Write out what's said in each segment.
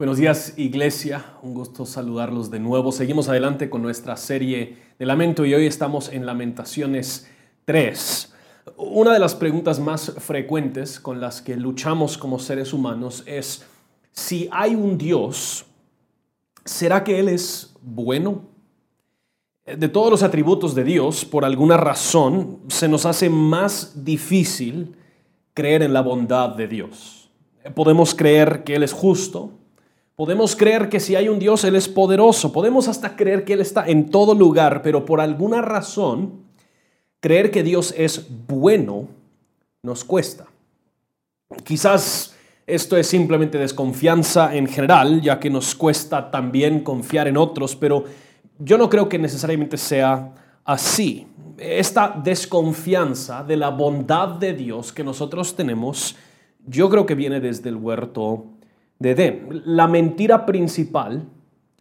Buenos días Iglesia, un gusto saludarlos de nuevo. Seguimos adelante con nuestra serie de lamento y hoy estamos en Lamentaciones 3. Una de las preguntas más frecuentes con las que luchamos como seres humanos es si hay un Dios, ¿será que Él es bueno? De todos los atributos de Dios, por alguna razón, se nos hace más difícil creer en la bondad de Dios. Podemos creer que Él es justo, Podemos creer que si hay un Dios, Él es poderoso. Podemos hasta creer que Él está en todo lugar, pero por alguna razón, creer que Dios es bueno nos cuesta. Quizás esto es simplemente desconfianza en general, ya que nos cuesta también confiar en otros, pero yo no creo que necesariamente sea así. Esta desconfianza de la bondad de Dios que nosotros tenemos, yo creo que viene desde el huerto de Edén. La mentira principal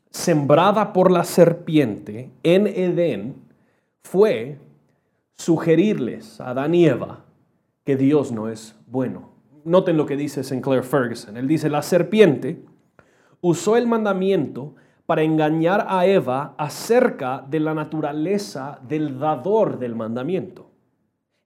sembrada por la serpiente en Edén fue sugerirles a Adán y Eva que Dios no es bueno. Noten lo que dice Sinclair Ferguson. Él dice, la serpiente usó el mandamiento para engañar a Eva acerca de la naturaleza del dador del mandamiento.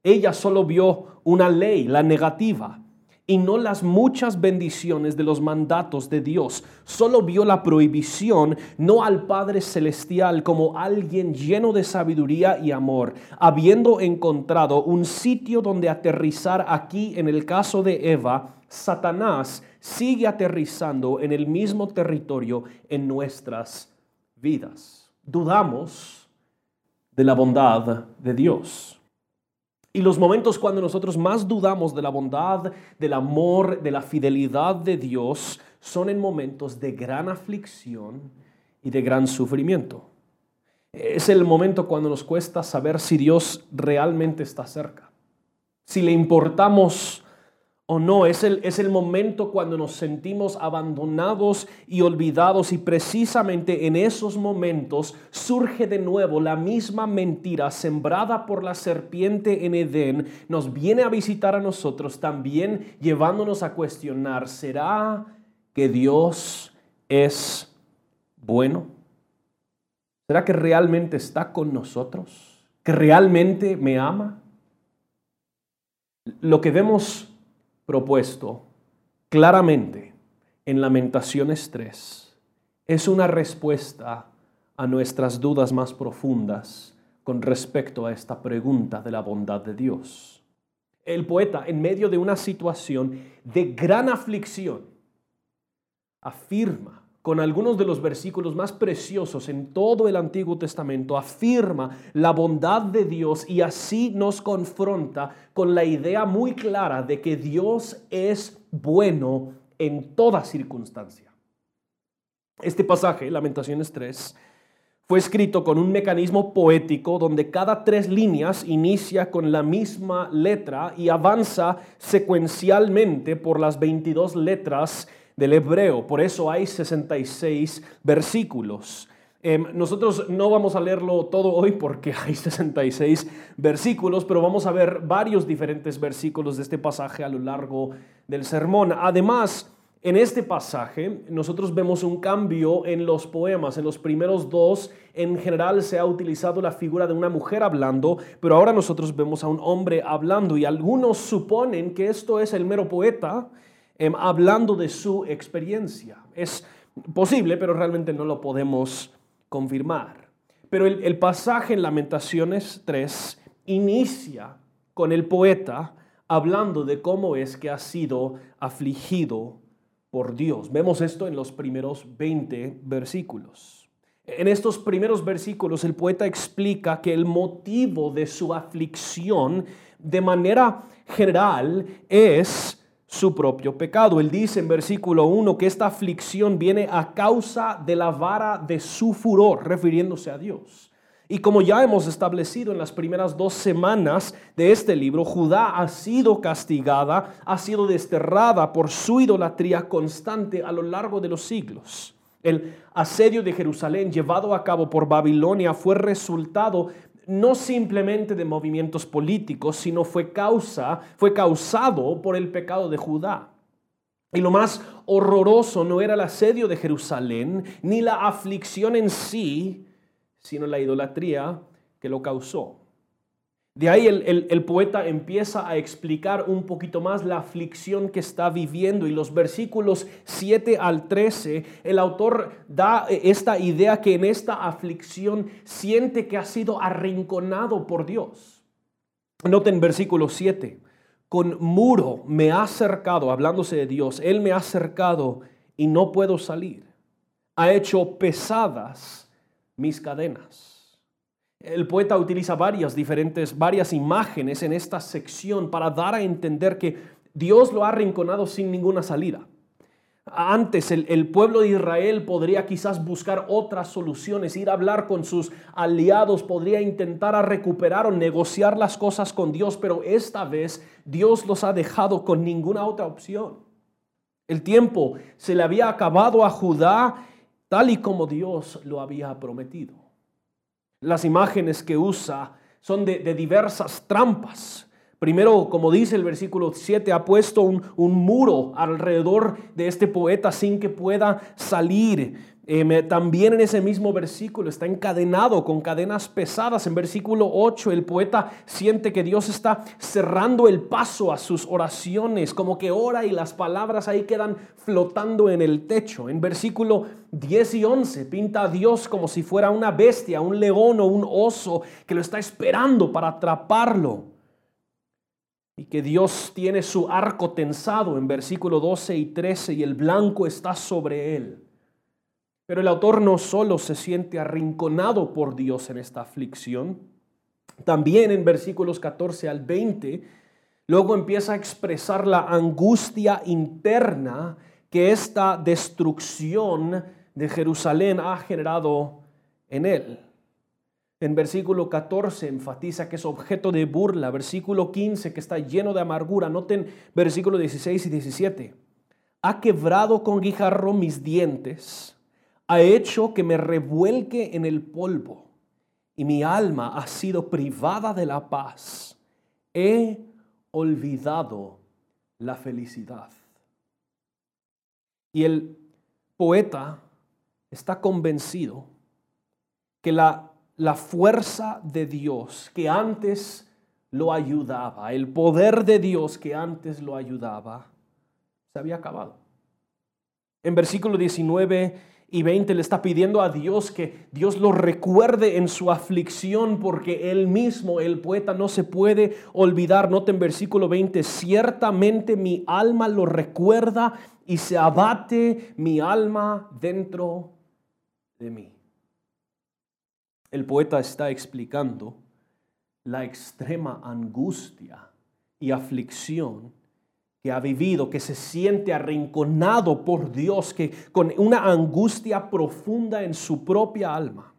Ella solo vio una ley, la negativa, y no las muchas bendiciones de los mandatos de Dios. Solo vio la prohibición, no al Padre Celestial como alguien lleno de sabiduría y amor, habiendo encontrado un sitio donde aterrizar aquí en el caso de Eva, Satanás sigue aterrizando en el mismo territorio en nuestras vidas. Dudamos de la bondad de Dios. Y los momentos cuando nosotros más dudamos de la bondad, del amor, de la fidelidad de Dios, son en momentos de gran aflicción y de gran sufrimiento. Es el momento cuando nos cuesta saber si Dios realmente está cerca, si le importamos o no, es el, es el momento cuando nos sentimos abandonados y olvidados y precisamente en esos momentos surge de nuevo la misma mentira sembrada por la serpiente en Edén, nos viene a visitar a nosotros también llevándonos a cuestionar, ¿será que Dios es bueno? ¿Será que realmente está con nosotros? ¿Que realmente me ama? Lo que vemos propuesto claramente en Lamentaciones 3 es una respuesta a nuestras dudas más profundas con respecto a esta pregunta de la bondad de Dios. El poeta, en medio de una situación de gran aflicción, afirma con algunos de los versículos más preciosos en todo el Antiguo Testamento, afirma la bondad de Dios y así nos confronta con la idea muy clara de que Dios es bueno en toda circunstancia. Este pasaje, Lamentaciones 3, fue escrito con un mecanismo poético donde cada tres líneas inicia con la misma letra y avanza secuencialmente por las 22 letras del hebreo. Por eso hay 66 versículos. Em, nosotros no vamos a leerlo todo hoy porque hay 66 versículos, pero vamos a ver varios diferentes versículos de este pasaje a lo largo del sermón. Además, en este pasaje nosotros vemos un cambio en los poemas. En los primeros dos, en general, se ha utilizado la figura de una mujer hablando, pero ahora nosotros vemos a un hombre hablando y algunos suponen que esto es el mero poeta Em, hablando de su experiencia. Es posible, pero realmente no lo podemos confirmar. Pero el, el pasaje en Lamentaciones 3 inicia con el poeta hablando de cómo es que ha sido afligido por Dios. Vemos esto en los primeros 20 versículos. En estos primeros versículos el poeta explica que el motivo de su aflicción de manera general es su propio pecado. Él dice en versículo 1 que esta aflicción viene a causa de la vara de su furor, refiriéndose a Dios. Y como ya hemos establecido en las primeras dos semanas de este libro, Judá ha sido castigada, ha sido desterrada por su idolatría constante a lo largo de los siglos. El asedio de Jerusalén llevado a cabo por Babilonia fue resultado no simplemente de movimientos políticos, sino fue causa, fue causado por el pecado de Judá. Y lo más horroroso no era el asedio de Jerusalén, ni la aflicción en sí, sino la idolatría que lo causó. De ahí el, poeta empieza a explicar un poquito más la aflicción que está viviendo y los versículos 7 al 13, el autor da esta idea que en esta aflicción siente que ha sido arrinconado por Dios. Noten versículo 7, con muro me ha cercado, hablándose de Dios, Él me ha cercado y no puedo salir. Ha hecho pesadas mis cadenas. El poeta utiliza varias diferentes, varias imágenes en esta sección para dar a entender que Dios lo ha arrinconado sin ninguna salida. Antes el, el, pueblo de Israel podría quizás buscar otras soluciones, ir a hablar con sus aliados, podría intentar a recuperar o negociar las cosas con Dios, pero esta vez Dios los ha dejado con ninguna otra opción. El tiempo se le había acabado a Judá tal y como Dios lo había prometido. Las imágenes que usa son de, diversas trampas. Primero, como dice el versículo 7, ha puesto un, un, muro alrededor de este poeta sin que pueda salir. Em, también en ese mismo versículo está encadenado con cadenas pesadas. En versículo 8 el poeta siente que Dios está cerrando el paso a sus oraciones, como que ora y las palabras ahí quedan flotando en el techo. En versículo 10 y 11 pinta a Dios como si fuera una bestia, un león o un oso que lo está esperando para atraparlo. Y que Dios tiene su arco tensado en versículo 12 y 13 y el blanco está sobre él. Pero el autor no solo se siente arrinconado por Dios en esta aflicción, también en versículos 14 al 20, luego empieza a expresar la angustia interna que esta destrucción de Jerusalén ha generado en él. En versículo 14 enfatiza que es objeto de burla, versículo 15 que está lleno de amargura, noten versículo 16 y 17. Ha quebrado con guijarro mis dientes ha hecho que me revuelque en el polvo y mi alma ha sido privada de la paz. He olvidado la felicidad. Y el poeta está convencido que la, la fuerza de Dios que antes lo ayudaba, el poder de Dios que antes lo ayudaba, se había acabado. En versículo 19 y 20 le está pidiendo a Dios que Dios lo recuerde en su aflicción porque él mismo, el poeta, no se puede olvidar. Noten versículo 20, ciertamente mi alma lo recuerda y se abate mi alma dentro de mí. El poeta está explicando la extrema angustia y aflicción que ha vivido, que se siente arrinconado por Dios, que con una angustia profunda en su propia alma.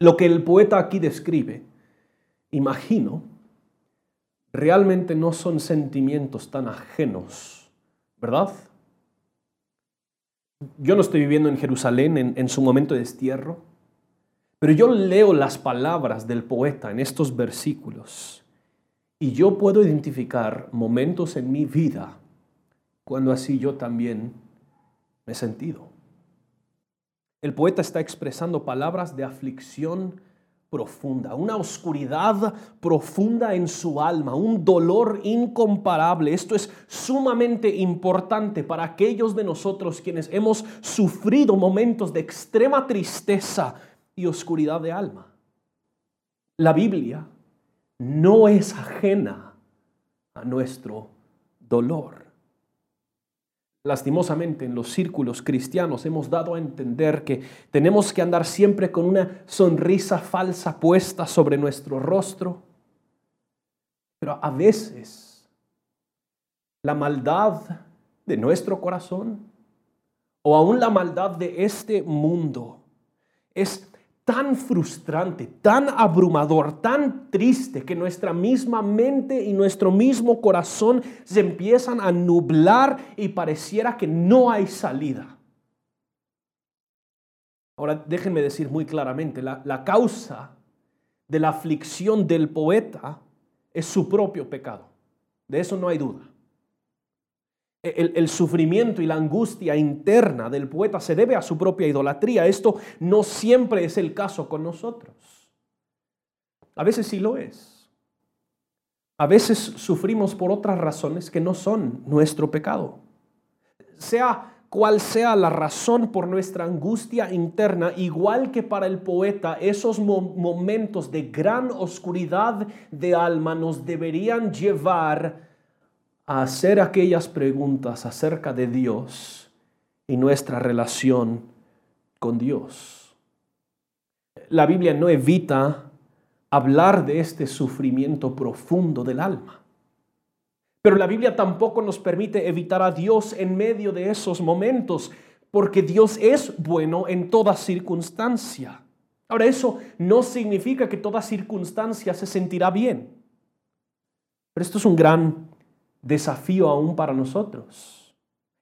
Lo que el poeta aquí describe, imagino, realmente no son sentimientos tan ajenos, ¿verdad? Yo no estoy viviendo en Jerusalén en, en su momento de destierro, pero yo leo las palabras del poeta en estos versículos y yo puedo identificar momentos en mi vida cuando así yo también me he sentido. El poeta está expresando palabras de aflicción profunda, una oscuridad profunda en su alma, un dolor incomparable. Esto es sumamente importante para aquellos de nosotros quienes hemos sufrido momentos de extrema tristeza y oscuridad de alma. La Biblia no es ajena a nuestro dolor. Lastimosamente en los círculos cristianos hemos dado a entender que tenemos que andar siempre con una sonrisa falsa puesta sobre nuestro rostro, pero a veces la maldad de nuestro corazón o aún la maldad de este mundo es tan frustrante, tan abrumador, tan triste que nuestra misma mente y nuestro mismo corazón se empiezan a nublar y pareciera que no hay salida. Ahora déjenme decir muy claramente, la, la causa de la aflicción del poeta es su propio pecado. De eso no hay duda. El, sufrimiento y la angustia interna del poeta se debe a su propia idolatría. Esto no siempre es el caso con nosotros. A veces sí lo es. A veces sufrimos por otras razones que no son nuestro pecado. Sea cual sea la razón por nuestra angustia interna, igual que para el poeta, esos momentos de gran oscuridad de alma nos deberían llevar a hacer aquellas preguntas acerca de Dios y nuestra relación con Dios. La Biblia no evita hablar de este sufrimiento profundo del alma. Pero la Biblia tampoco nos permite evitar a Dios en medio de esos momentos, porque Dios es bueno en toda circunstancia. Ahora, eso no significa que toda circunstancia se sentirá bien. Pero esto es un gran desafío aún para nosotros.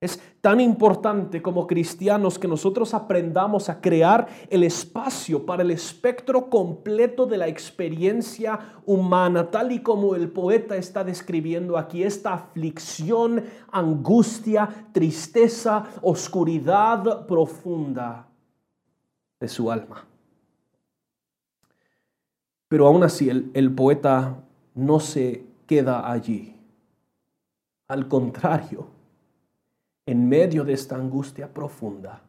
Es tan importante como cristianos que nosotros aprendamos a crear el espacio para el espectro completo de la experiencia humana, tal y como el poeta está describiendo aquí, esta aflicción, angustia, tristeza, oscuridad profunda de su alma. Pero aún así el, el poeta no se queda allí. Al contrario, en medio de esta angustia profunda,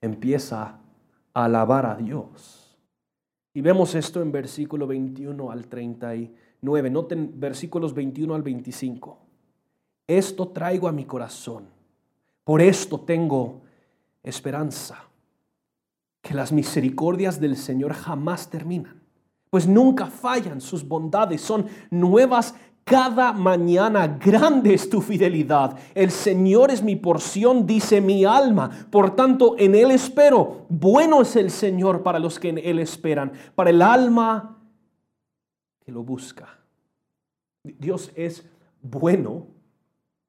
empieza a alabar a Dios. Y vemos esto en versículo 21 al 39. Noten versículos 21 al 25. Esto traigo a mi corazón. Por esto tengo esperanza. Que las misericordias del Señor jamás terminan. Pues nunca fallan sus bondades. Son nuevas cada mañana grande es tu fidelidad. El Señor es mi porción, dice mi alma. Por tanto, en Él espero. Bueno es el Señor para los que en Él esperan, para el alma que lo busca. Dios es bueno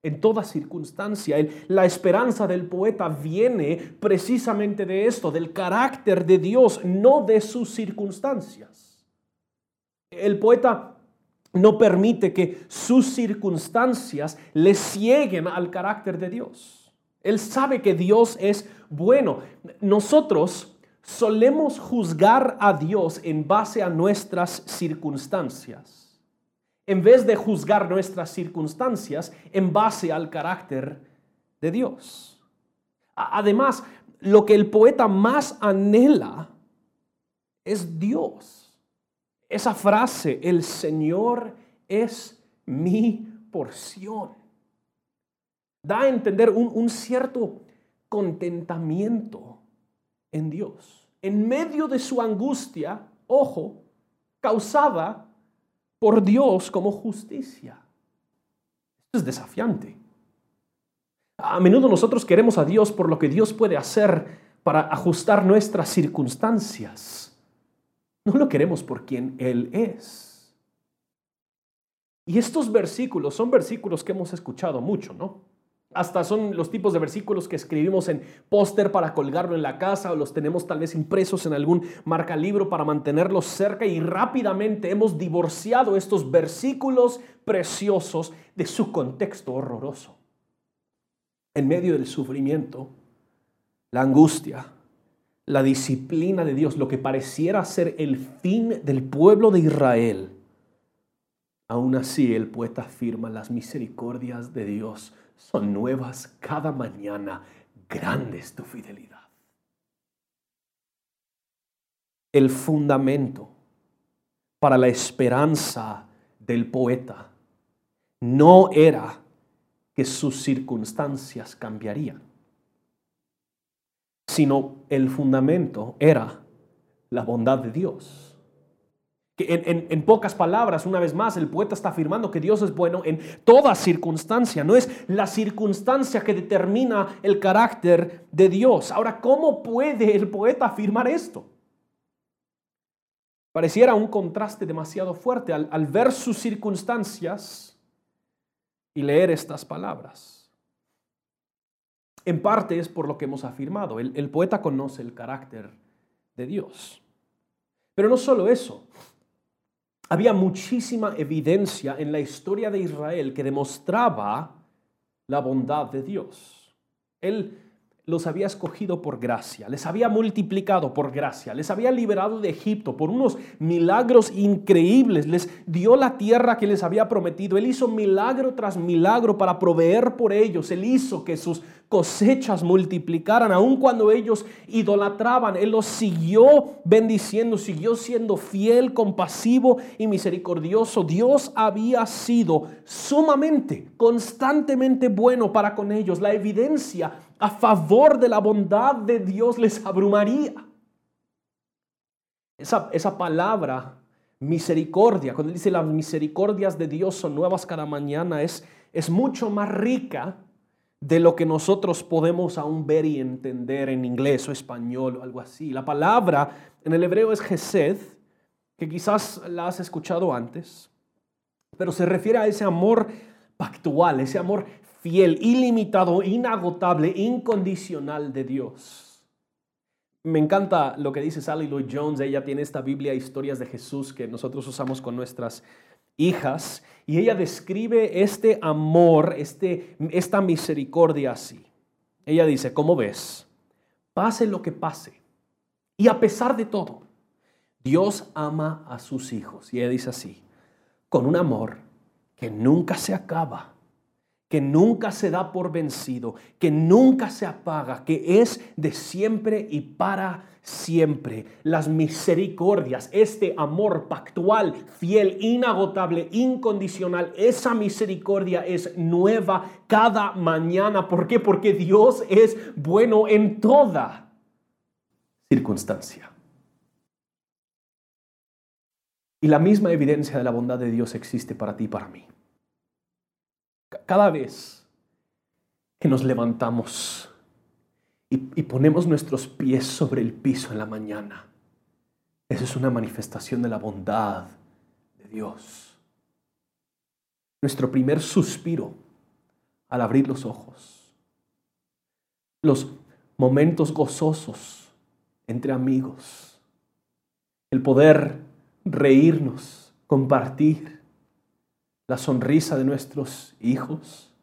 en toda circunstancia. La esperanza del poeta viene precisamente de esto, del carácter de Dios, no de sus circunstancias. El poeta no permite que sus circunstancias le cieguen al carácter de Dios. Él sabe que Dios es bueno. Nosotros solemos juzgar a Dios en base a nuestras circunstancias, en vez de juzgar nuestras circunstancias en base al carácter de Dios. Además, lo que el poeta más anhela es Dios. Esa frase, el Señor es mi porción, da a entender un, cierto contentamiento en Dios. En medio de su angustia, ojo, causada por Dios como justicia. Es desafiante. A menudo nosotros queremos a Dios por lo que Dios puede hacer para ajustar nuestras circunstancias. No lo queremos por quien Él es. Y estos versículos son versículos que hemos escuchado mucho, ¿no? Hasta son los tipos de versículos que escribimos en póster para colgarlo en la casa o los tenemos tal vez impresos en algún marca libro para mantenerlos cerca y rápidamente hemos divorciado estos versículos preciosos de su contexto horroroso. En medio del sufrimiento, la angustia, la disciplina de Dios, lo que pareciera ser el fin del pueblo de Israel, aún así el poeta afirma las misericordias de Dios son nuevas cada mañana, grande es tu fidelidad. El fundamento para la esperanza del poeta no era que sus circunstancias cambiarían sino el fundamento era la bondad de Dios. En, en, pocas palabras, una vez más, el poeta está afirmando que Dios es bueno en toda circunstancia. No es la circunstancia que determina el carácter de Dios. Ahora, ¿cómo puede el poeta afirmar esto? Pareciera un contraste demasiado fuerte al, al ver sus circunstancias y leer estas palabras. En parte es por lo que hemos afirmado. El, poeta conoce el carácter de Dios. Pero no solo eso. Había muchísima evidencia en la historia de Israel que demostraba la bondad de Dios. Él los había escogido por gracia, les había multiplicado por gracia, les había liberado de Egipto por unos milagros increíbles, les dio la tierra que les había prometido, Él hizo milagro tras milagro para proveer por ellos, Él hizo que sus cosechas multiplicaran, aun cuando ellos idolatraban, Él los siguió bendiciendo, siguió siendo fiel, compasivo y misericordioso. Dios había sido sumamente, constantemente bueno para con ellos. La evidencia a favor de la bondad de Dios les abrumaría. Esa, esa palabra misericordia, cuando dice las misericordias de Dios son nuevas cada mañana, es, es mucho más rica de lo que nosotros podemos aún ver y entender en inglés o español o algo así. La palabra en el hebreo es gesed, que quizás la has escuchado antes, pero se refiere a ese amor pactual, ese amor fiel, ilimitado, inagotable, incondicional de Dios. Me encanta lo que dice Sally Lloyd Jones. Ella tiene esta Biblia Historias de Jesús que nosotros usamos con nuestras hijas y ella describe este amor, este, esta misericordia así. Ella dice, ¿cómo ves? Pase lo que pase y a pesar de todo, Dios ama a sus hijos. Y ella dice así, con un amor que nunca se acaba que nunca se da por vencido, que nunca se apaga, que es de siempre y para siempre. Las misericordias, este amor pactual, fiel, inagotable, incondicional, esa misericordia es nueva cada mañana. ¿Por qué? Porque Dios es bueno en toda circunstancia. Y la misma evidencia de la bondad de Dios existe para ti y para mí. Cada vez que nos levantamos y, ponemos nuestros pies sobre el piso en la mañana, eso es una manifestación de la bondad de Dios. Nuestro primer suspiro al abrir los ojos, los momentos gozosos entre amigos, el poder reírnos, compartir, la sonrisa de nuestros hijos,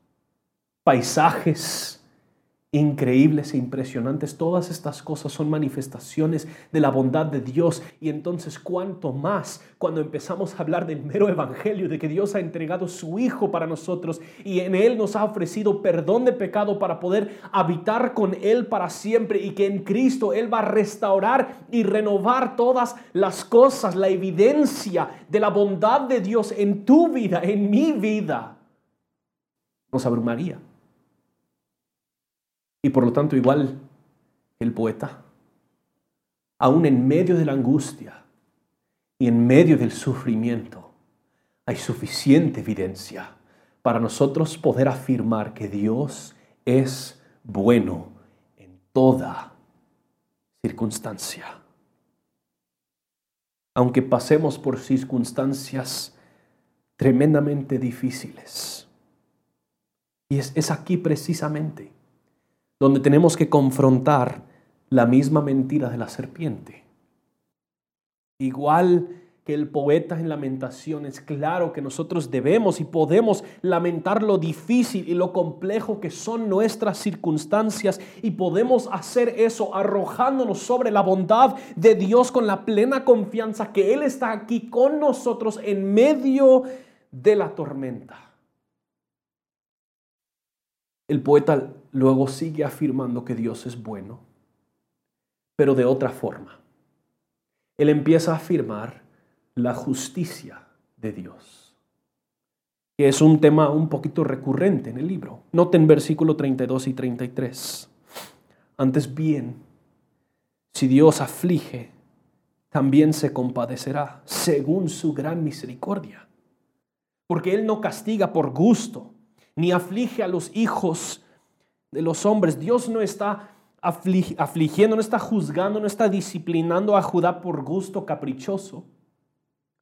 paisajes increíbles e impresionantes. Todas estas cosas son manifestaciones de la bondad de Dios. Y entonces, ¿cuánto más cuando empezamos a hablar del mero evangelio, de que Dios ha entregado su Hijo para nosotros y en Él nos ha ofrecido perdón de pecado para poder habitar con Él para siempre y que en Cristo Él va a restaurar y renovar todas las cosas, la evidencia de la bondad de Dios en tu vida, en mi vida, nos abrumaría. Y por lo tanto, igual el poeta, aún en medio de la angustia y en medio del sufrimiento, hay suficiente evidencia para nosotros poder afirmar que Dios es bueno en toda circunstancia. Aunque pasemos por circunstancias tremendamente difíciles. Y es, es aquí precisamente donde tenemos que confrontar la misma mentira de la serpiente. Igual que el poeta en lamentaciones, claro que nosotros debemos y podemos lamentar lo difícil y lo complejo que son nuestras circunstancias y podemos hacer eso arrojándonos sobre la bondad de Dios con la plena confianza que Él está aquí con nosotros en medio de la tormenta. El poeta luego sigue afirmando que Dios es bueno, pero de otra forma. Él empieza a afirmar la justicia de Dios, que es un tema un poquito recurrente en el libro. Noten versículo 32 y 33. Antes bien, si Dios aflige, también se compadecerá según su gran misericordia. Porque Él no castiga por gusto, ni aflige a los hijos de los hombres. Dios no está afligiendo, no está juzgando, no está disciplinando a Judá por gusto caprichoso.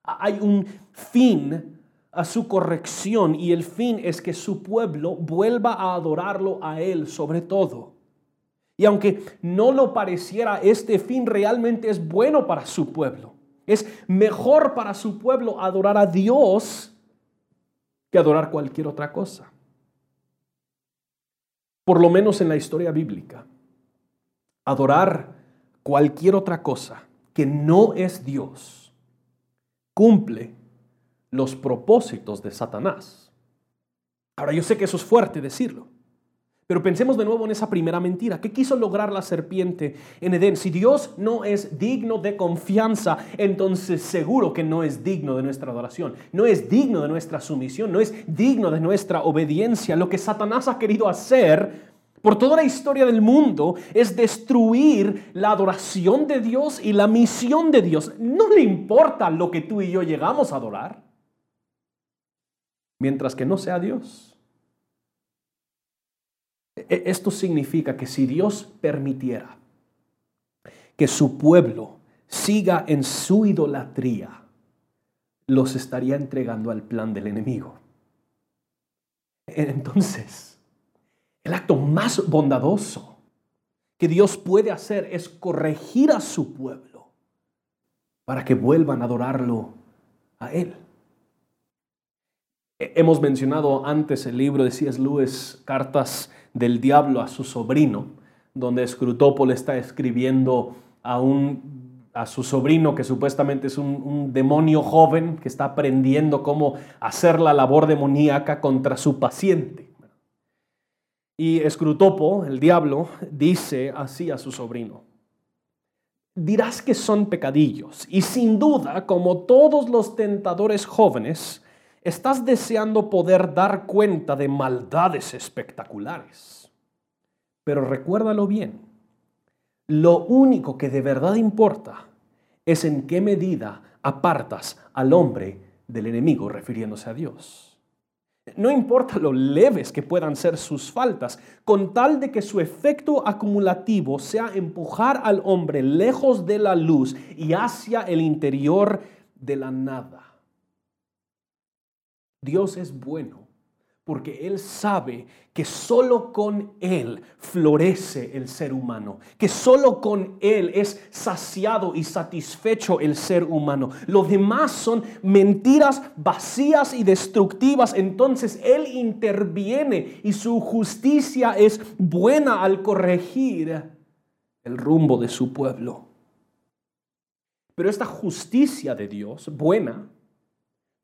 Hay un fin a su corrección y el fin es que su pueblo vuelva a adorarlo a Él sobre todo. Y aunque no lo pareciera, este fin realmente es bueno para su pueblo. Es mejor para su pueblo adorar a Dios que adorar cualquier otra cosa. Por lo menos en la historia bíblica, adorar cualquier otra cosa que no es Dios cumple los propósitos de Satanás. Ahora yo sé que eso es fuerte decirlo, pero pensemos de nuevo en esa primera mentira. ¿Qué quiso lograr la serpiente en Edén? Si Dios no es digno de confianza, entonces seguro que no es digno de nuestra adoración, no es digno de nuestra sumisión, no es digno de nuestra obediencia. Lo que Satanás ha querido hacer por toda la historia del mundo es destruir la adoración de Dios y la misión de Dios. No le importa lo que tú y yo llegamos a adorar, mientras que no sea Dios. E-, esto significa que si Dios permitiera que su pueblo siga en su idolatría, los estaría entregando al plan del enemigo. Entonces, el acto más bondadoso que Dios puede hacer es corregir a su pueblo para que vuelvan a adorarlo a Él. Hemos mencionado antes el libro de C.S. Lewis, Cartas del Diablo a su sobrino, donde Scrutópol está escribiendo a, un, a su sobrino que supuestamente es un, un demonio joven que está aprendiendo cómo hacer la labor demoníaca contra su paciente. Y Scrutopo, el diablo, dice así a su sobrino. Dirás que son pecadillos y sin duda, como todos los tentadores jóvenes, estás deseando poder dar cuenta de maldades espectaculares. Pero recuérdalo bien, lo único que de verdad importa es en qué medida apartas al hombre del enemigo refiriéndose a Dios. No importa lo leves que puedan ser sus faltas, con tal de que su efecto acumulativo sea empujar al hombre lejos de la luz y hacia el interior de la nada. Dios es bueno porque Él sabe que solo con Él florece el ser humano, que solo con Él es saciado y satisfecho el ser humano. Lo demás son mentiras vacías y destructivas. Entonces Él interviene y su justicia es buena al corregir el rumbo de su pueblo. Pero esta justicia de Dios, buena,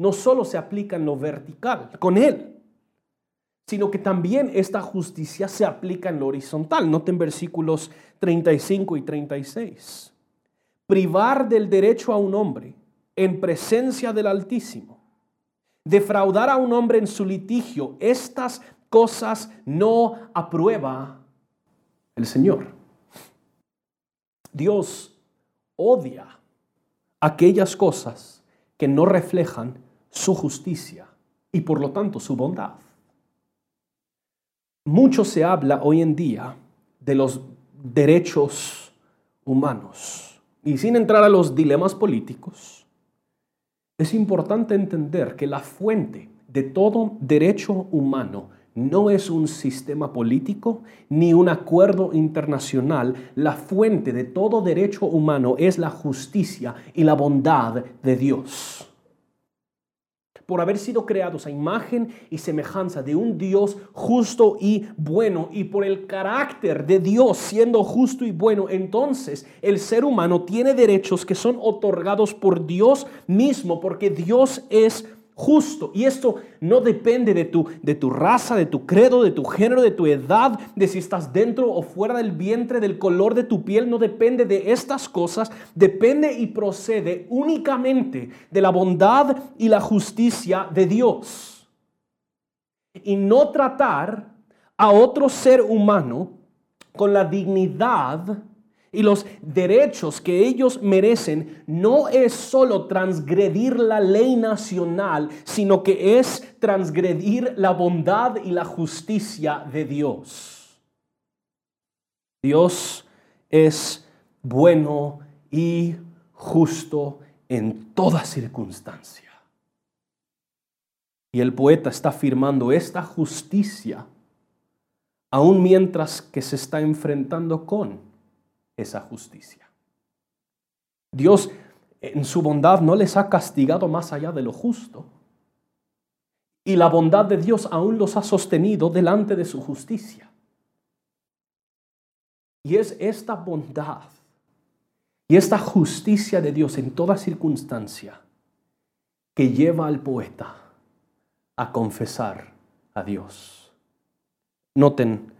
no solo se aplica en lo vertical, con Él, sino que también esta justicia se aplica en lo horizontal. Noten versículos 35 y 36. Privar del derecho a un hombre en presencia del Altísimo. Defraudar a un hombre en su litigio. Estas cosas no aprueba el Señor. Dios odia aquellas cosas que no reflejan su justicia y por lo tanto su bondad. Mucho se habla hoy en día de los derechos humanos y sin entrar a los dilemas políticos, es importante entender que la fuente de todo derecho humano no es un sistema político ni un acuerdo internacional. La fuente de todo derecho humano es la justicia y la bondad de Dios por haber sido creados a imagen y semejanza de un Dios justo y bueno, y por el carácter de Dios siendo justo y bueno, entonces el ser humano tiene derechos que son otorgados por Dios mismo, porque Dios es justo. Y esto no depende de tu, de tu raza, de tu credo, de tu género, de tu edad, de si estás dentro o fuera del vientre, del color de tu piel. No depende de estas cosas. Depende y procede únicamente de la bondad y la justicia de Dios. Y no tratar a otro ser humano con la dignidad y los derechos que ellos merecen no es solo transgredir la ley nacional, sino que es transgredir la bondad y la justicia de Dios. Dios es bueno y justo en toda circunstancia. Y el poeta está afirmando esta justicia aun mientras que se está enfrentando con esa justicia. Dios en su bondad no les ha castigado más allá de lo justo. Y la bondad de Dios aún los ha sostenido delante de su justicia. Y es esta bondad y esta justicia de Dios en toda circunstancia que lleva al poeta a confesar a Dios. Noten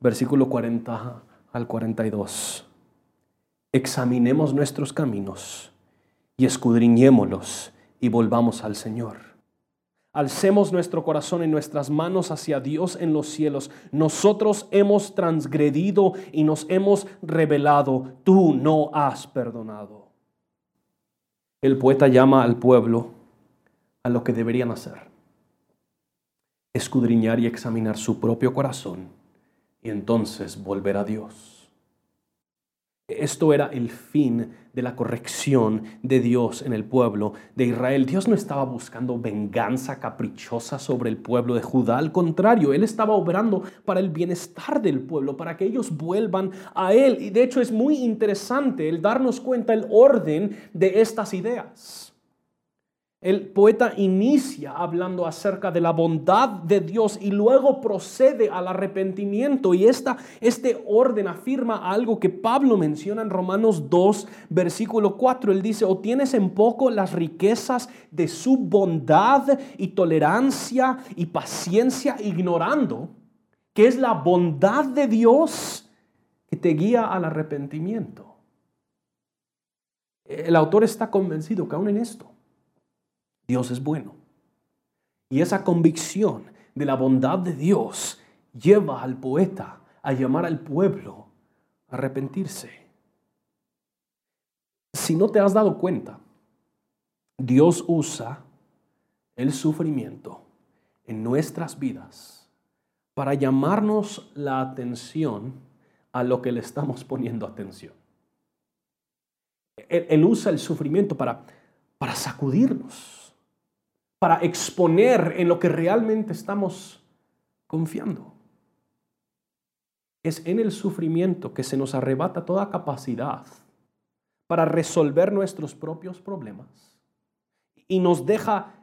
versículo 40 al 42. Examinemos nuestros caminos y escudriñémoslos y volvamos al Señor. Alcemos nuestro corazón y nuestras manos hacia Dios en los cielos. Nosotros hemos transgredido y nos hemos rebelado. Tú no has perdonado. El poeta llama al pueblo a lo que deberían hacer. Escudriñar y examinar su propio corazón y entonces volver a Dios. Esto era el fin de la corrección de Dios en el pueblo de Israel. Dios no estaba buscando venganza caprichosa sobre el pueblo de Judá, al contrario, Él estaba obrando para el bienestar del pueblo, para que ellos vuelvan a Él. Y de hecho es muy interesante el darnos cuenta el orden de estas ideas. El poeta inicia hablando acerca de la bondad de Dios y luego procede al arrepentimiento. Y esta, este orden afirma algo que Pablo menciona en Romanos 2, versículo 4. Él dice, o tienes en poco las riquezas de su bondad y tolerancia y paciencia, ignorando que es la bondad de Dios que te guía al arrepentimiento. El autor está convencido que aún en esto Dios es bueno. Y esa convicción de la bondad de Dios lleva al poeta a llamar al pueblo a arrepentirse. Si no te has dado cuenta, Dios usa el sufrimiento en nuestras vidas para llamarnos la atención a lo que le estamos poniendo atención. Él, usa el sufrimiento para, para sacudirnos para exponer en lo que realmente estamos confiando. Es en el sufrimiento que se nos arrebata toda capacidad para resolver nuestros propios problemas y nos deja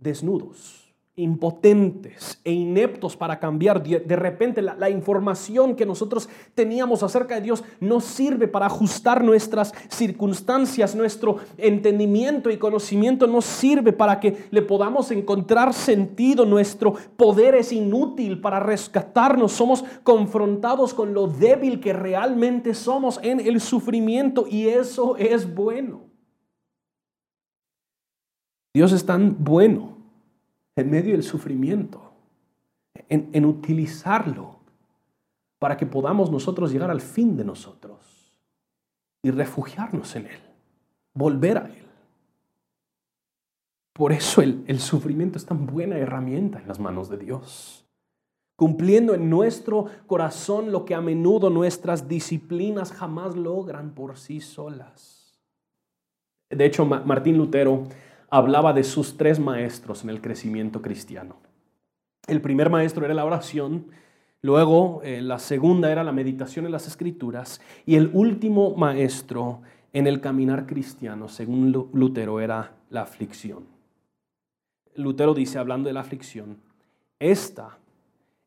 desnudos impotentes e ineptos para cambiar. De repente la, información que nosotros teníamos acerca de Dios no sirve para ajustar nuestras circunstancias, nuestro entendimiento y conocimiento no sirve para que le podamos encontrar sentido. Nuestro poder es inútil para rescatarnos. Somos confrontados con lo débil que realmente somos en el sufrimiento y eso es bueno. Dios es tan bueno en medio del sufrimiento, en, utilizarlo para que podamos nosotros llegar al fin de nosotros y refugiarnos en Él, volver a Él. Por eso el, el, sufrimiento es tan buena herramienta en las manos de Dios, cumpliendo en nuestro corazón lo que a menudo nuestras disciplinas jamás logran por sí solas. De hecho, Martín Lutero hablaba de sus tres maestros en el crecimiento cristiano. El primer maestro era la oración, luego eh, la segunda era la meditación en las escrituras y el último maestro en el caminar cristiano, según Lutero, era la aflicción. Lutero dice, hablando de la aflicción, esta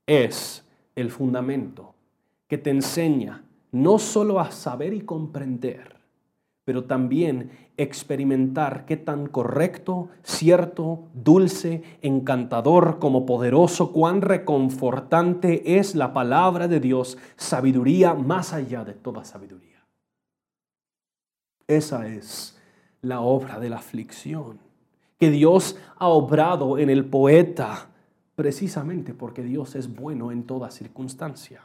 es el fundamento que te enseña no solo a saber y comprender, pero también experimentar qué tan correcto, cierto, dulce, encantador como poderoso, cuán reconfortante es la palabra de Dios, sabiduría más allá de toda sabiduría. Esa es la obra de la aflicción que Dios ha obrado en el poeta precisamente porque Dios es bueno en toda circunstancia.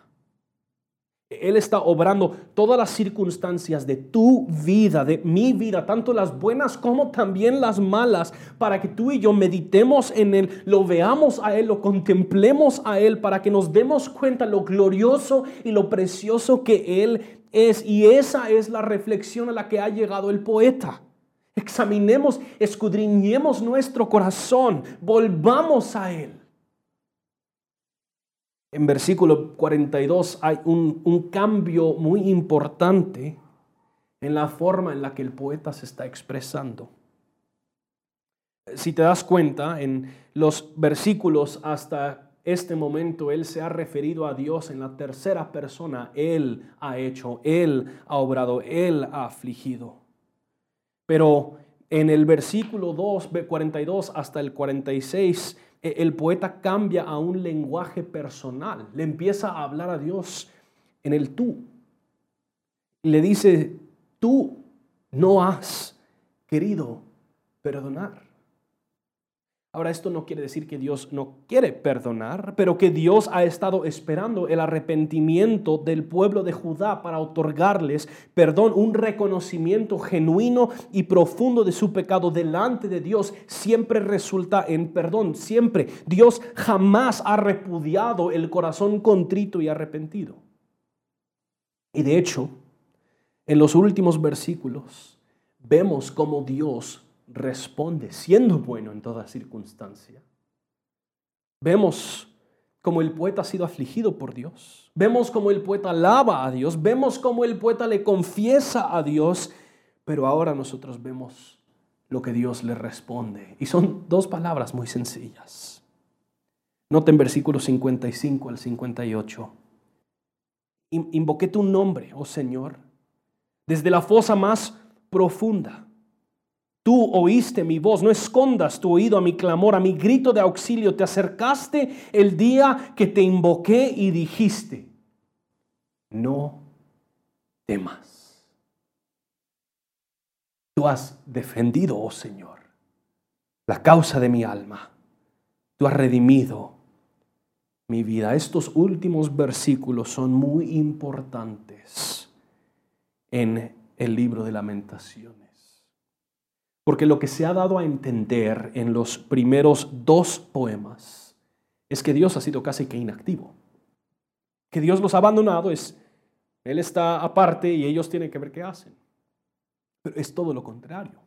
Él está obrando todas las circunstancias de tu vida, de mi vida, tanto las buenas como también las malas, para que tú y yo meditemos en Él, lo veamos a Él, lo contemplemos a Él, para que nos demos cuenta lo glorioso y lo precioso que Él es. Y esa es la reflexión a la que ha llegado el poeta. Examinemos, escudriñemos nuestro corazón, volvamos a Él en versículo 42 hay un, cambio muy importante en la forma en la que el poeta se está expresando. Si te das cuenta, en los versículos hasta este momento Él se ha referido a Dios en la tercera persona. Él ha hecho, Él ha obrado, Él ha afligido. Pero en el versículo 2, 42 hasta el 46, e, el poeta cambia a un lenguaje personal. Le empieza a hablar a Dios en el tú. Le dice, tú no has querido perdonar. Ahora, esto no quiere decir que Dios no quiere perdonar, pero que Dios ha estado esperando el arrepentimiento del pueblo de Judá para otorgarles perdón, un reconocimiento genuino y profundo de su pecado delante de Dios siempre resulta en perdón, siempre. Dios jamás ha repudiado el corazón contrito y arrepentido. Y de hecho, en los últimos versículos vemos cómo Dios responde siendo bueno en toda circunstancia. Vemos como el poeta ha sido afligido por Dios. Vemos como el poeta alaba a Dios. Vemos como el poeta le confiesa a Dios. Pero ahora nosotros vemos lo que Dios le responde. Y son dos palabras muy sencillas. Noten versículos 55 al 58. Invoqué tu nombre, oh Señor, desde la fosa más profunda. Tú oíste mi voz, no escondas tu oído a mi clamor, a mi grito de auxilio. Te acercaste el día que te invoqué y dijiste, no temas. Tú has defendido, oh Señor, la causa de mi alma. Tú has redimido mi vida. Estos últimos versículos son muy importantes en el libro de lamentaciones. Porque lo que se ha dado a entender en los primeros dos poemas es que Dios ha sido casi que inactivo. Que Dios los ha abandonado es, Él está aparte y ellos tienen que ver qué hacen. Pero es todo lo contrario.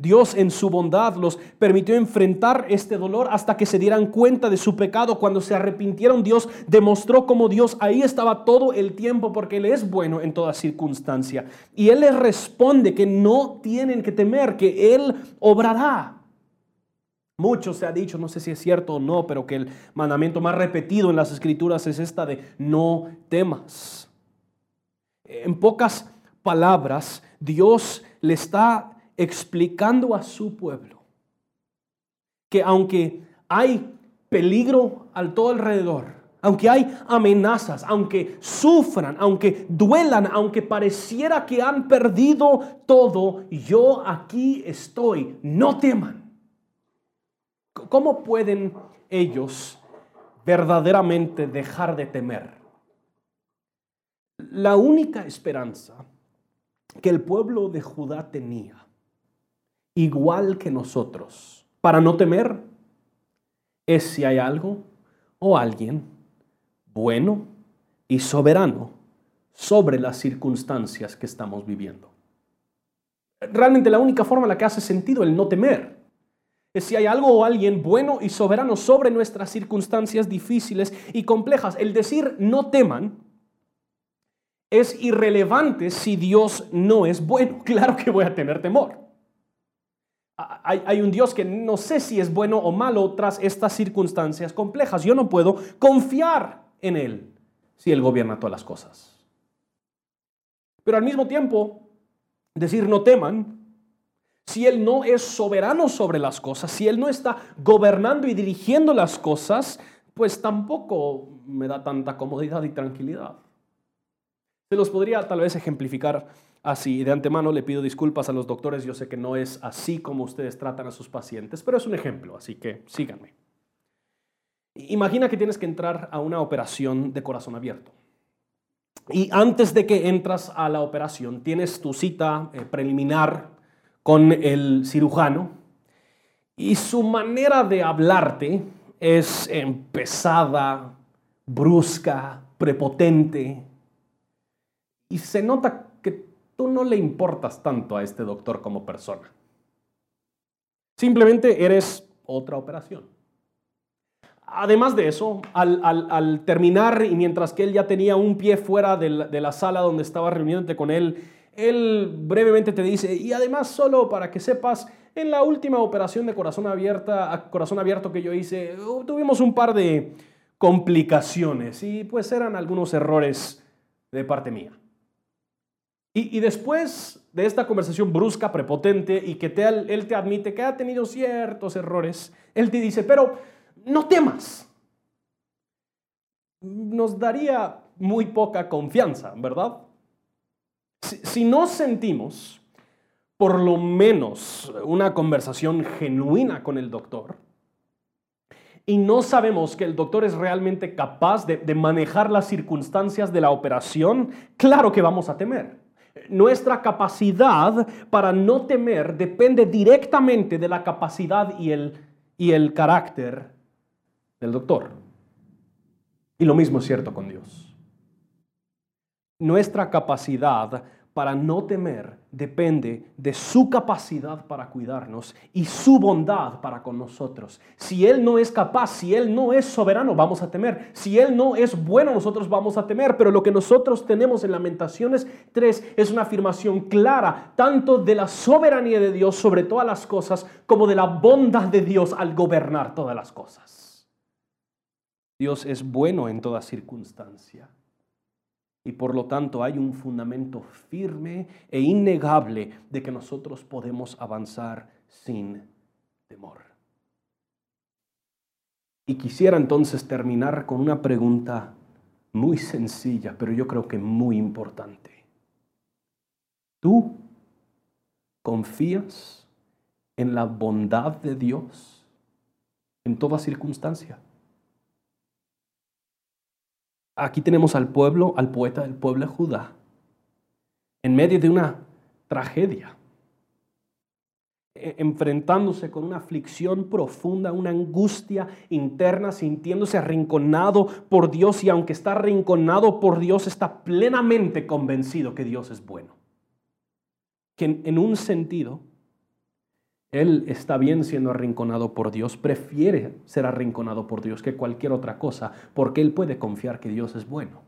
Dios en su bondad los permitió enfrentar este dolor hasta que se dieran cuenta de su pecado. Cuando se arrepintieron, Dios demostró cómo Dios ahí estaba todo el tiempo porque Él es bueno en toda circunstancia. Y Él les responde que no tienen que temer, que Él obrará. Mucho se ha dicho, no sé si es cierto o no, pero que el mandamiento más repetido en las escrituras es esta de no temas. En pocas palabras, Dios le está explicando a su pueblo que aunque hay peligro al todo alrededor, aunque hay amenazas, aunque sufran, aunque duelan, aunque pareciera que han perdido todo, yo aquí estoy, no teman. ¿Cómo pueden ellos verdaderamente dejar de temer? La única esperanza que el pueblo de Judá tenía igual que nosotros, para no temer, es si hay algo o alguien bueno y soberano sobre las circunstancias que estamos viviendo. Realmente la única forma en la que hace sentido el no temer es si hay algo o alguien bueno y soberano sobre nuestras circunstancias difíciles y complejas. El decir no teman es irrelevante si Dios no es bueno. Claro que voy a tener temor hay, un Dios que no sé si es bueno o malo tras estas circunstancias complejas. Yo no puedo confiar en Él si Él gobierna todas las cosas. Pero al mismo tiempo, decir no teman, si Él no es soberano sobre las cosas, si Él no está gobernando y dirigiendo las cosas, pues tampoco me da tanta comodidad y tranquilidad. Se los podría tal vez ejemplificar así. De antemano le pido disculpas a los doctores, yo sé que no es así como ustedes tratan a sus pacientes, pero es un ejemplo, así que síganme. Imagina que tienes que entrar a una operación de corazón abierto. Y antes de que entras a la operación, tienes tu cita eh, preliminar con el cirujano y su manera de hablarte es pesada, brusca, prepotente. Y se nota tú no le importas tanto a este doctor como persona. Simplemente eres otra operación. Además de eso, al, terminar y mientras que él ya tenía un pie fuera de la, sala donde estaba reuniéndote con él, él brevemente te dice, y además solo para que sepas, en la última operación de corazón, abierta, corazón abierto que yo hice, uh, tuvimos un par de complicaciones y pues eran algunos errores de parte mía. Y, después de esta conversación brusca, prepotente y que él te admite que ha tenido ciertos errores, él te dice, pero no temas. Nos daría muy poca confianza, ¿verdad? Si, no sentimos por lo menos una conversación genuina con el doctor, y no sabemos que el doctor es realmente capaz de, manejar las circunstancias de la operación, claro que vamos a temer. Nuestra capacidad para no temer depende directamente de la capacidad y el, y el carácter del doctor. Y lo mismo es cierto con Dios. Nuestra capacidad para no temer depende de su capacidad para cuidarnos y su bondad para con nosotros. Si Él no es capaz, si Él no es soberano, vamos a temer. Si Él no es bueno, nosotros vamos a temer. Pero lo que nosotros tenemos en Lamentaciones 3 es una afirmación clara, tanto de la soberanía de Dios sobre todas las cosas, como de la bondad de Dios al gobernar todas las cosas. Dios es bueno en toda circunstancia y por lo tanto hay un fundamento firme e innegable de que nosotros podemos avanzar sin temor. Y quisiera entonces terminar con una pregunta muy sencilla, pero yo creo que muy importante. ¿Tú confías en la bondad de Dios en toda circunstancia? Aquí tenemos al pueblo, al poeta del pueblo de Judá, en medio de una tragedia, e, enfrentándose con una aflicción profunda, una angustia interna, sintiéndose arrinconado por Dios y aunque está arrinconado por Dios, está plenamente convencido que Dios es bueno. Que en un sentido él está bien siendo arrinconado por Dios, prefiere ser arrinconado por Dios que cualquier otra cosa, porque Él puede confiar que Dios es bueno.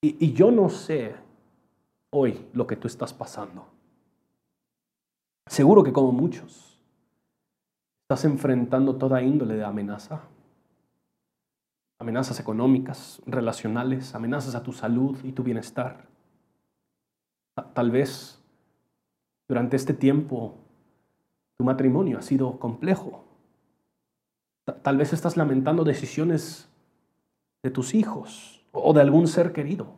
Y, yo no sé hoy lo que tú estás pasando. Seguro que como muchos, estás enfrentando toda índole de amenaza. Amenazas económicas, relacionales, amenazas a tu salud y tu bienestar. Tal vez durante este tiempo, tu matrimonio ha sido complejo. Tal vez estás lamentando decisiones de tus hijos o de algún ser querido.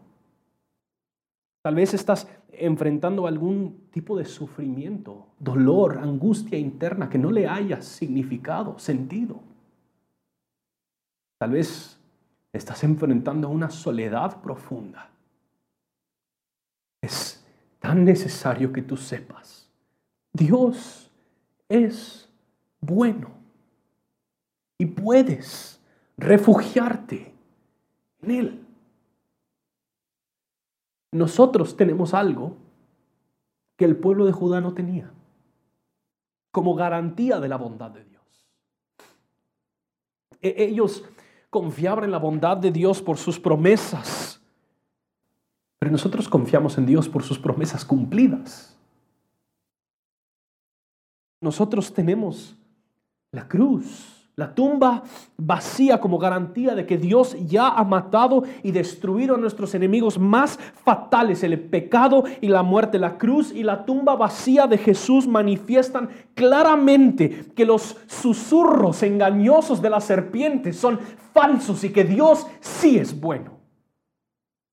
Tal vez estás enfrentando algún tipo de sufrimiento, dolor, angustia interna que no le hayas significado, sentido. Tal vez estás enfrentando una soledad profunda. Es tan necesario que tú sepas, Dios es bueno y puedes refugiarte en Él. Nosotros tenemos algo que el pueblo de Judá no tenía, como garantía de la bondad de Dios. E-, ellos confiaban en la bondad de Dios por sus promesas pero nosotros confiamos en Dios por sus promesas cumplidas. Nosotros tenemos la cruz, la tumba vacía como garantía de que Dios ya ha matado y destruido a nuestros enemigos más fatales, el pecado y la muerte. La cruz y la tumba vacía de Jesús manifiestan claramente que los susurros engañosos de la serpiente son falsos y que Dios sí es bueno.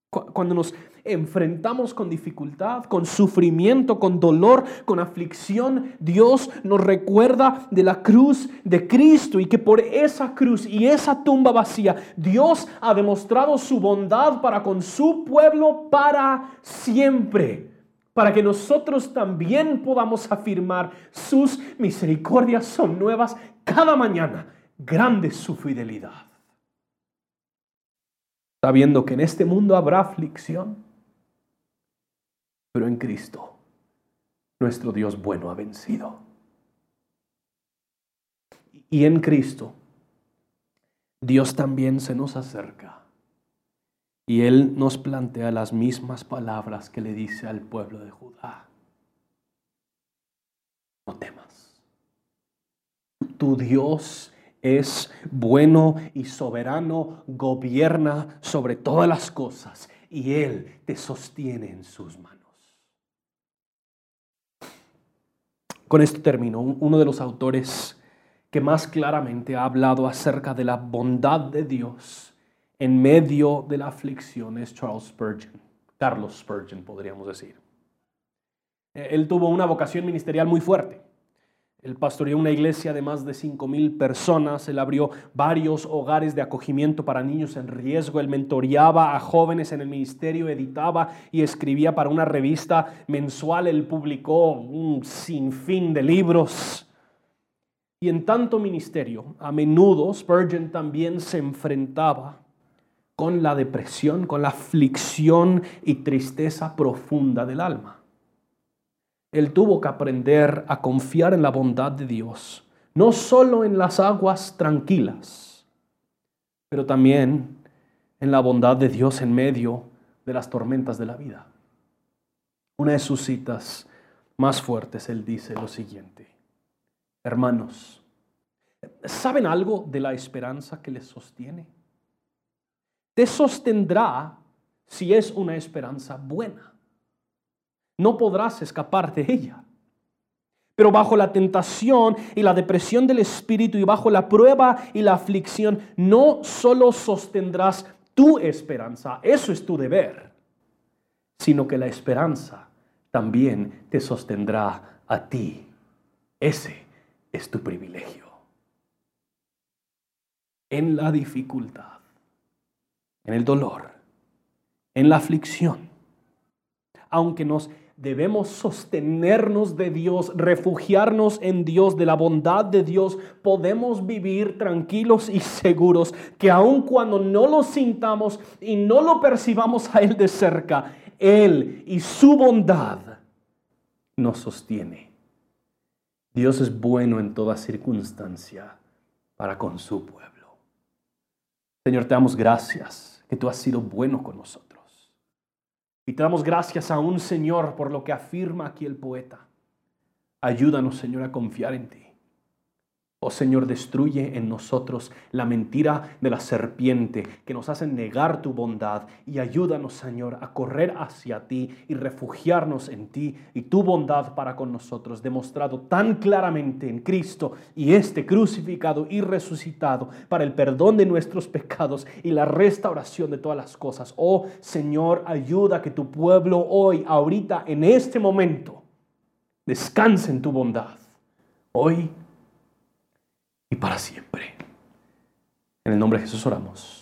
Cuando nos enfrentamos con dificultad, con sufrimiento, con dolor, con aflicción, Dios nos recuerda de la cruz de Cristo y que por esa cruz y esa tumba vacía, Dios ha demostrado su bondad para con su pueblo para siempre para que nosotros también podamos afirmar sus misericordias son nuevas cada mañana. Grande su fidelidad. Sabiendo que en este mundo habrá aflicción, pero en Cristo nuestro Dios bueno ha vencido. Y en Cristo Dios también se nos acerca y Él nos plantea las mismas palabras que le dice al pueblo de Judá. no temas. Tu Dios es bueno y soberano, gobierna sobre todas las cosas y Él te sostiene en sus manos. Con esto termino. Uno de los autores que más claramente ha hablado acerca de la bondad de Dios en medio de la aflicción es Charles Spurgeon, Carlos Spurgeon podríamos decir. Él tuvo una vocación ministerial muy fuerte. Él pastoreó una iglesia de más de 5 mil personas. Él abrió varios hogares de acogimiento para niños en riesgo. Él mentoreaba a jóvenes en el ministerio, editaba y escribía para una revista mensual. Él publicó un sinfín de libros. Y en tanto ministerio, a menudo Spurgeon también se enfrentaba con la depresión, con la aflicción y tristeza profunda del alma. Él tuvo que aprender a confiar en la bondad de Dios, no solo en las aguas tranquilas, pero también en la bondad de Dios en medio de las tormentas de la vida. Una de sus citas más fuertes, él dice lo siguiente, hermanos, ¿saben algo de la esperanza que les sostiene? Te sostendrá si es una esperanza buena no podrás escapar de ella. Pero bajo la tentación y la depresión del espíritu y bajo la prueba y la aflicción, no solo sostendrás tu esperanza, eso es tu deber, sino que la esperanza también te sostendrá a ti. Ese es tu privilegio. En la dificultad, en el dolor, en la aflicción, aunque nos debemos sostenernos de Dios, refugiarnos en Dios, de la bondad de Dios, podemos vivir tranquilos y seguros que aun cuando no lo sintamos y no lo percibamos a Él de cerca, Él y su bondad nos sostiene. Dios es bueno en toda circunstancia para con su pueblo. Señor, te damos gracias que tú has sido bueno con nosotros. Y te damos gracias a un Señor por lo que afirma aquí el poeta. Ayúdanos, Señor, a confiar en ti. Oh Señor, destruye en nosotros la mentira de la serpiente que nos hace negar tu bondad y ayúdanos, Señor, a correr hacia ti y refugiarnos en ti y tu bondad para con nosotros, demostrado tan claramente en Cristo y este crucificado y resucitado para el perdón de nuestros pecados y la restauración de todas las cosas. Oh Señor, ayuda que tu pueblo hoy, ahorita, en este momento, descanse en tu bondad. Hoy y para siempre. En el nombre de Jesús oramos.